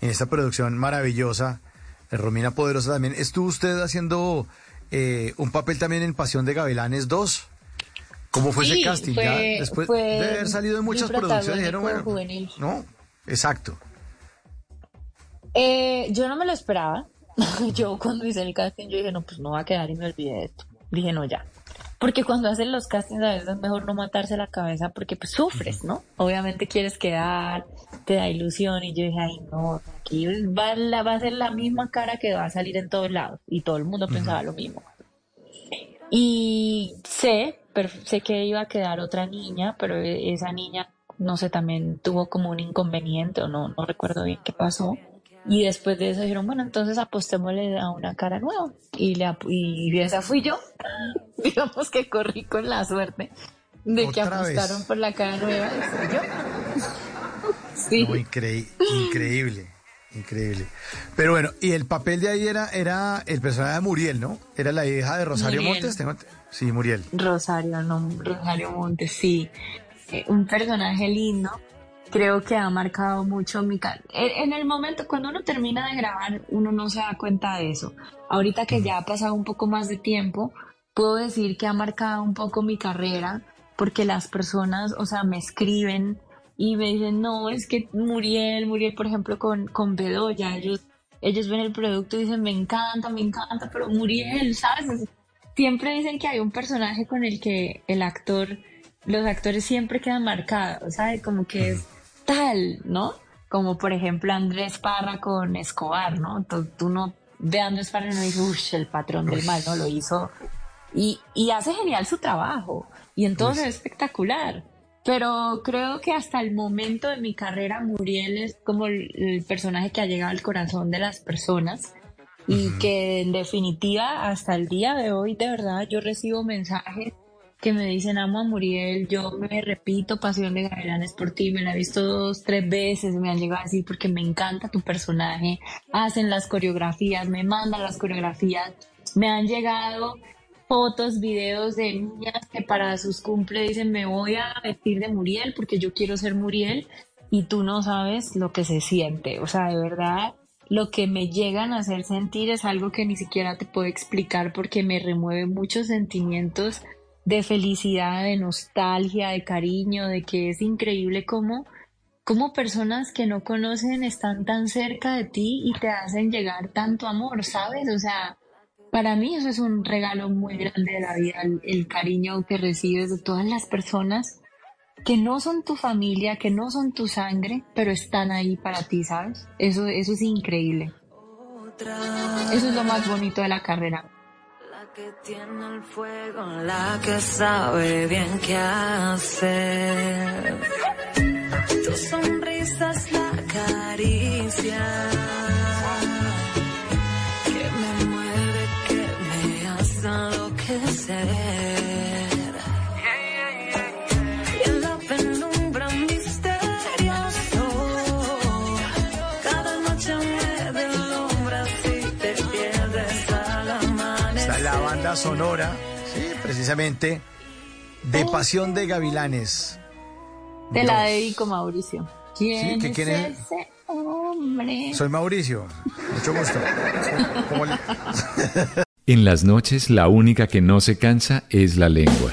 en esta producción maravillosa. Eh, Romina Poderosa también. ¿Estuvo usted haciendo eh, un papel también en Pasión de Gavilanes 2? ¿Cómo fue ese casting? fue- ya después fue de haber salido en muchas producciones, dijeron, bueno, juvenil. no, exacto. Eh, yo no me lo esperaba. yo cuando hice el casting, yo dije, no, pues no va a quedar y me olvidé de esto. Dije, no, ya. Porque cuando hacen los castings a veces es mejor no matarse la cabeza porque pues sufres, ¿no? Obviamente quieres quedar, te da ilusión y yo dije, ay no, aquí va, la, va a ser la misma cara que va a salir en todos lados y todo el mundo pensaba lo mismo. Y sé, pero sé que iba a quedar otra niña, pero e- esa niña, no sé, también tuvo como un inconveniente o no, no recuerdo bien qué pasó. Y después de eso dijeron, bueno, entonces apostémosle a una cara nueva. Y, le y esa fui yo. Digamos que corrí con la suerte de que vez. apostaron por la cara nueva. yo. Sí. No, increí- increíble, increíble. Pero bueno, y el papel de ahí era, era el personaje de Muriel, ¿no? Era la hija de Rosario Muriel. Montes. tengo- Sí, Muriel. Rosario, no, Rosario Montes, sí. Eh, un personaje lindo. Creo que ha marcado mucho mi carrera. En el momento, cuando uno termina de grabar, uno no se da cuenta de eso. Ahorita que ya ha pasado un poco más de tiempo, puedo decir que ha marcado un poco mi carrera, porque las personas, o sea, me escriben y me dicen, no, es que Muriel, Muriel, por ejemplo, con, con Bedoya, ellos, ellos ven el producto y dicen, me encanta, me encanta, pero Muriel, ¿sabes? siempre dicen que hay un personaje con el que el actor, los actores siempre quedan marcados, ¿sabes? Como que es tal, ¿no? Como por ejemplo Andrés Parra con Escobar, ¿no? Tú, tú no ve a Andrés Parra y no dices, uff, el patrón del mal, ¿no? Lo hizo. Y, y hace genial su trabajo. Y entonces es espectacular. Pero creo que hasta el momento de mi carrera, Muriel es como el, el personaje que ha llegado al corazón de las personas y que en definitiva hasta el día de hoy de verdad yo recibo mensajes que me dicen amo a Muriel, yo me repito Pasión de Gavilanes por ti, me la he visto dos, tres veces, me han llegado a decir porque me encanta tu personaje, hacen las coreografías, me mandan las coreografías, me han llegado fotos, videos de niñas que para sus cumple dicen me voy a vestir de Muriel porque yo quiero ser Muriel y tú no sabes lo que se siente, o sea, de verdad lo que me llegan a hacer sentir es algo que ni siquiera te puedo explicar porque me remueve muchos sentimientos de felicidad, de nostalgia, de cariño, de que es increíble cómo, cómo personas que no conocen están tan cerca de ti y te hacen llegar tanto amor, ¿sabes? O sea, para mí eso es un regalo muy grande de la vida, el, cariño que recibes de todas las personas que no son tu familia, que no son tu sangre, pero están ahí para ti, ¿sabes? Eso, eso es increíble. Eso es lo más bonito de la carrera. La que tiene el fuego, la que sabe bien qué hacer. Tu sonrisa la caricia banda sonora, sí, precisamente, de Pasión de Gavilanes. Te la dedico, Mauricio. ¿Quién ¿que es quién es? ese hombre? Soy Mauricio, mucho gusto. ¿Cómo le- En las noches la única que no se cansa es la lengua.